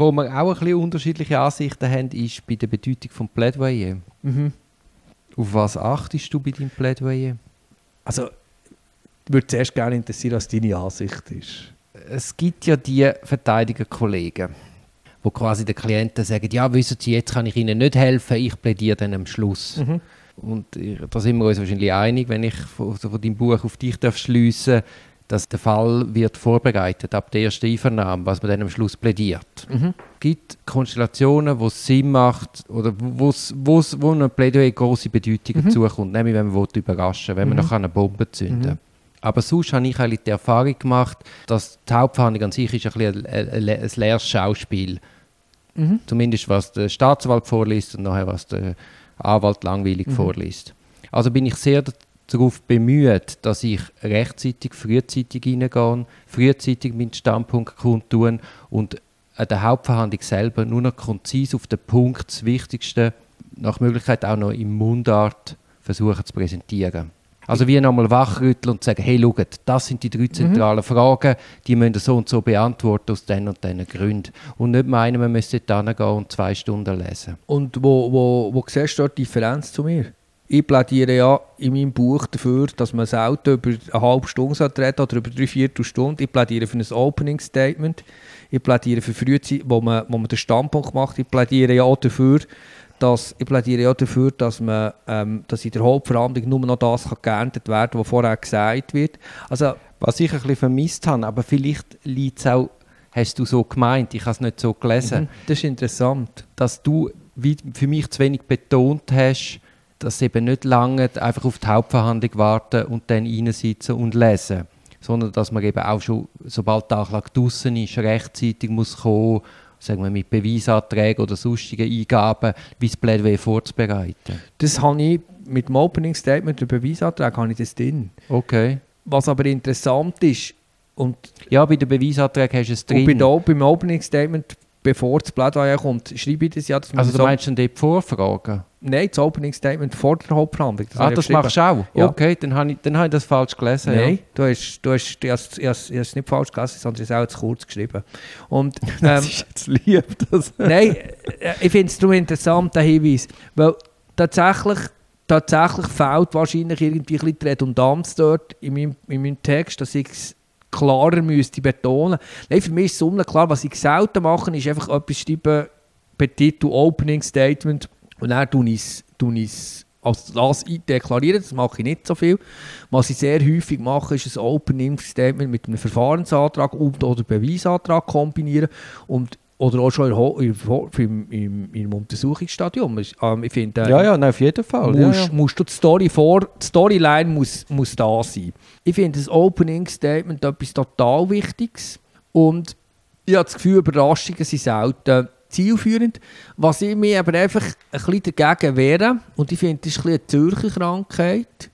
wo wir auch ein bisschen unterschiedliche Ansichten haben, ist bei der Bedeutung von Plädoyer. Mhm. Auf was achtest du bei deinem Plädoyer? Also, ich würde zuerst gerne interessieren, was deine Ansicht ist. Es gibt ja die Verteidigerkollegen, wo quasi den Klienten sagen, ja, wissen Sie, jetzt kann ich Ihnen nicht helfen, ich plädiere dann am Schluss. Mhm. Und da sind wir uns wahrscheinlich einig, wenn ich von, von deinem Buch auf dich darf schliessen dass der Fall wird vorbereitet ab der ersten Einvernahme, was man dann am Schluss plädiert. Mhm. Es gibt Konstellationen, wo es Sinn macht oder wo's, wo's, wo einem Plädoyer große Bedeutung Mhm. zukommt, nämlich wenn man will überraschen wenn man Mhm. noch eine Bombe zünden Mhm. Aber sonst habe ich eigentlich die Erfahrung gemacht, dass die Hauptverhandlung an sich ist ein, bisschen ein, ein, leeres Schauspiel Mhm. Zumindest was der Staatsanwalt vorliest und nachher was der Anwalt langweilig Mhm. vorliest. Also bin ich sehr darauf bemüht, dass ich rechtzeitig, frühzeitig reingehe, frühzeitig meinen Standpunkt kundtun und an der Hauptverhandlung selber nur noch konzis auf den Punkt, das Wichtigste, nach Möglichkeit auch noch in Mundart versuchen zu präsentieren. Also wie nochmal wachrütteln und sagen, hey, schaut, das sind die drei zentralen Fragen, die müssen so und so beantworten aus den und diesen Gründen. Und nicht meinen, man müsste dort hingehen und zwei Stunden lesen. Und wo, wo, wo siehst du die Differenz zu mir? Ich plädiere ja in meinem Buch dafür, dass man selten über eine halbe Stunde reden oder über drei Viertelstunden. Ich plädiere für ein Opening Statement. Ich plädiere für Frühzeit, wo man, wo man den Standpunkt macht. Ich plädiere ja auch dafür, dass, ich plädiere ja dafür, dass, man, ähm, dass in der Hauptverhandlung nur noch das kann geerntet werden kann, was vorher gesagt wird. Also, Was ich ein bisschen vermisst habe, aber vielleicht liegt es auch, hast du so gemeint, ich habe es nicht so gelesen, mhm, das ist interessant. dass du wie für mich zu wenig betont hast, dass eben nicht lange einfach auf die Hauptverhandlung warten und dann reinsitzen und lesen, sondern dass man eben auch schon, sobald der Anklage draussen ist, rechtzeitig muss kommen, sagen wir mit Beweisanträgen oder sonstigen Eingaben, wie das Plädoyer vorzubereiten. Das habe ich mit dem Opening Statement, der Beweisantrag, habe ich das drin. Okay. Was aber interessant ist, und, Ja, bei den Beweisanträgen hast du es und bei drin. beim Opening Statement, bevor das Plädoyer kommt, schreibe ich das ja. Dass man Also du so, meinst dann dort Vorfragen? Nein, das Opening Statement vor der Hauptverhandlung. ah, habe ich das machst du auch? Ja. Okay, dann habe ich, dann habe ich das falsch gelesen. Nein, du hast, du hast, ich es- ich habe es- nicht falsch gelesen, sondern es auch zu kurz geschrieben. Und, Ja. ähm, Das ist jetzt lieb. Das. Nein, äh, ich finde es darum interessant, der Hinweis. Weil tatsächlich, tatsächlich fehlt wahrscheinlich irgendwie ein bisschen die Redundanz dort in meinem, in meinem Text, dass ich es klarer müsste betonen. Nein, für mich ist es unklar. Was ich selten mache, ist einfach etwas schreiben, Petitu Opening Statement und dann tue ich es als das deklarieren. Das mache ich nicht so viel. Was ich sehr häufig mache, ist ein Opening Statement mit einem Verfahrensantrag und oder Beweisantrag kombinieren und oder auch schon Ho- im, im, im Untersuchungsstadium. Ähm, ich finde, äh, Ja, ja, nein, auf jeden Fall. Ja, musst, ja. musst du die Story vor, die Storyline muss, muss da sein. Ich finde das Opening Statement etwas total Wichtiges und ich habe das Gefühl, Überraschungen sind selten zielführend. Was ich mir aber einfach ein bisschen dagegen wehre, und ich finde, das ist ein bisschen eine Zürcher Krankheit,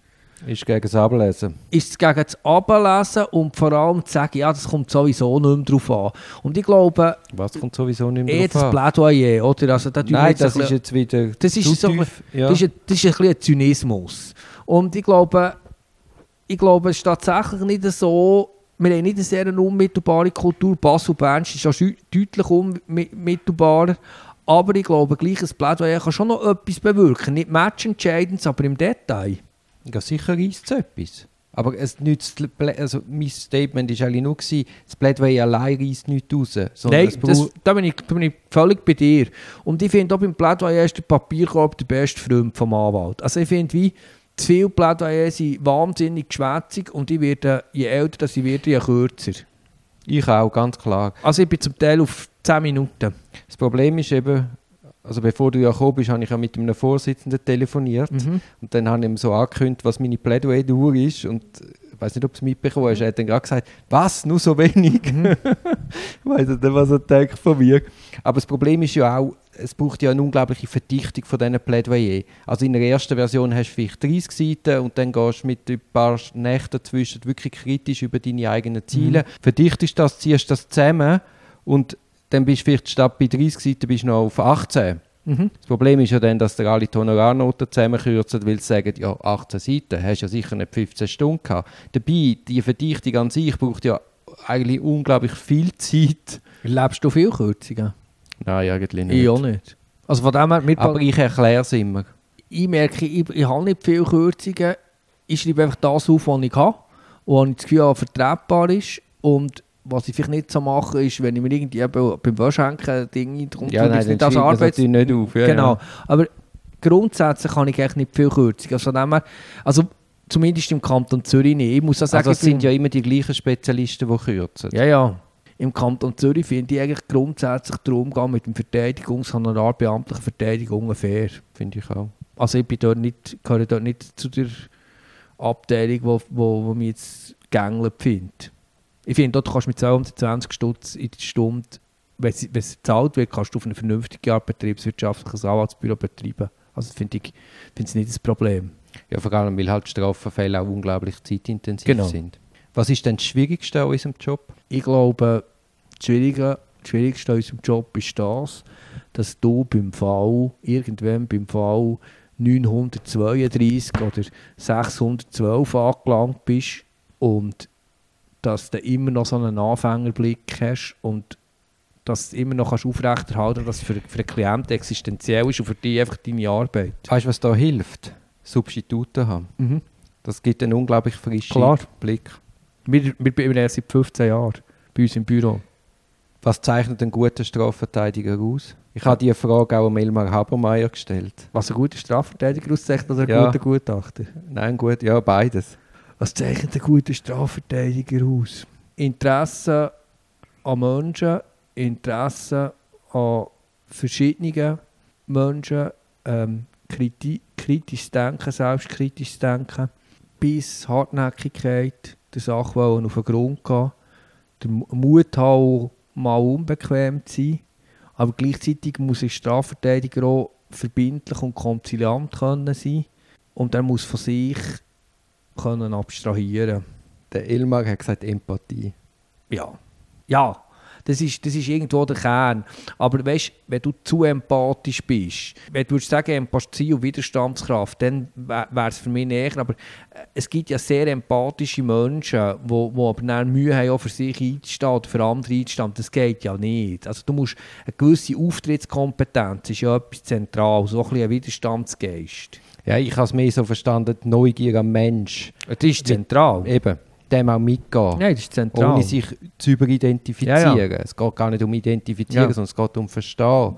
Ist gegen das Ablesen. ist es gegen das Ablesen und vor allem zu sagen, ja, das kommt sowieso nicht mehr drauf an. Und ich glaube, Was kommt sowieso nicht eh mehr das drauf an? Plädoyer, oder? Also, da Nein, das ist jetzt wieder Das ist so- tief. Ja. Das, ist das ist ein bisschen Zynismus. Und ich glaube, ich glaube, es ist tatsächlich nicht so, wir haben nicht eine sehr unmittelbare Kultur. Basel-Bern ist ja deutlich unmittelbarer. Aber ich glaube, gleich ein Plädoyer kann schon noch etwas bewirken. Nicht matchentscheidend, aber im Detail. Ja, sicher reisst es etwas. Aber es nützt, also mein Statement war eigentlich nur, gewesen, das Plädoyer allein reisst nichts raus. Nein, das, da, bin ich, da bin ich völlig bei dir. Und ich finde auch beim Plädoyer ist der Papierkorb der beste Freund vom Anwalt. Also ich finde, wie zu viele Plädoyer sind wahnsinnig geschwätzig und ich werde, je älter ich werde, je kürzer. ich auch, ganz klar. Also ich bin zum Teil auf 10 Minuten. Das Problem ist eben, also bevor du ja gekommen bist, habe ich ja mit einem Vorsitzenden telefoniert. Mhm. Und dann habe ich ihm so angekündigt, was meine Plädoyer-Dauer ist. Und ich weiß nicht, ob du es mitbekommen hast. Er hat dann gerade gesagt, was, nur so wenig? ich weiß nicht, was er denkt von mir. Aber das Problem ist ja auch, es braucht ja eine unglaubliche Verdichtung von diesen Plädoyer. Also in der ersten Version hast du vielleicht 30 Seiten und dann gehst du mit ein paar Nächten dazwischen wirklich kritisch über deine eigenen Ziele. Verdichtest das, ziehst das zusammen und dann bist du vielleicht statt bei 30 Seiten bist du noch auf 18. Mhm. Das Problem ist ja dann, dass der alle die Honorarnoten zusammenkürzen, weil sie sagen, ja, 18 Seiten, hast ja sicher nicht 15 Stunden gehabt. Dabei, die Verdichtung an sich braucht ja eigentlich unglaublich viel Zeit. Erlebst du viel Kürzungen? Nein, eigentlich nicht. Ich auch nicht. Also von dem her, mit Aber ich erkläre es immer. ich merke, ich, ich habe nicht viele Kürzungen. Ich schreibe einfach das auf, was ich habe. Und was ich das Gefühl habe, vertretbar ist. Und was ich vielleicht nicht so mache, ist, wenn ich mir irgendwie eben beim Waschhenken Dinge drum Ja, nein, nicht als natürlich nicht auf. Ja, genau. Ja. Aber grundsätzlich habe ich eigentlich nicht viel Kürzungen. Also, her, also zumindest im Kanton Zürich nicht. Ich muss auch sagen, Also es sind ja immer die gleichen Spezialisten, die kürzen. Ja, ja. Im Kanton Zürich finde ich eigentlich grundsätzlich den Umgang mit dem Verteidigungshonorar beamtlichen Verteidigungen fair. Finde ich auch. Also ich bin dort nicht, gehöre dort nicht zu der Abteilung, wo, wo, wo mich jetzt gängelt findet. Ich finde, dort kannst du mit 220 Stutz in die Stunde, wenn es, wenn es bezahlt wird, kannst du auf eine vernünftige Art betriebswirtschaftliches Anwaltsbüro betreiben. Also finde ich finde es nicht das Problem. Ja, vor allem, weil halt Strafverfälle auch unglaublich zeitintensiv Genau. sind. Was ist denn das Schwierigste an unserem Job? Ich glaube, das Schwierige, das Schwierigste an unserem Job ist das, dass du beim Fall, irgendwann beim Fall 932 oder 612 angelangt bist und dass du immer noch so einen Anfängerblick hast und dass du immer noch kannst aufrechterhalten kannst, dass es für, für den Klienten existenziell ist und für dich einfach deine Arbeit. Weißt du, was da hilft? Substitute haben. Das gibt einen unglaublich frischen Klar. Blick. Wir, wir bin erst seit 15 Jahren bei uns im Büro. Was zeichnet einen guten Strafverteidiger aus? Ich habe diese Frage auch am Elmar Habermeier gestellt. Was ein guter Strafverteidiger auszeichnet oder ein Ja. guter Gutachter? Nein, gut, ja, beides. Was zeichnet ein guter Strafverteidiger aus? Interesse an Menschen, Interesse an verschiedenen Menschen, ähm, kriti kritisches Denken, selbstkritisches Denken, bis Hartnäckigkeit, der Sache auf den Grund gehen, der Mu- Mut haben, mal unbequem zu sein, aber gleichzeitig muss ein Strafverteidiger auch verbindlich und konziliant können sein und er muss von sich können abstrahieren. Der Elmar hat gesagt Empathie. Ja. Ja, das ist, das ist irgendwo der Kern. Aber weißt, wenn du zu empathisch bist, wenn du sagen Empathie und Widerstandskraft, dann wäre es für mich näher. Aber äh, es gibt ja sehr empathische Menschen, die wo, wo aber dann Mühe haben, auch für sich einzustehen oder für andere einzustehen. Das geht ja nicht. Also du musst eine gewisse Auftrittskompetenz ist ja etwas zentral, so ein bisschen ein Widerstandsgeist. Ja, ich habe es mehr so verstanden, die Neugier am Mensch. Das ist zentral. Eben, dem auch mitgehen. Nein, das ist zentral. ohne sich zu überidentifizieren. Ja, Es geht gar nicht um Identifizieren, Ja. sondern es geht um Verstehen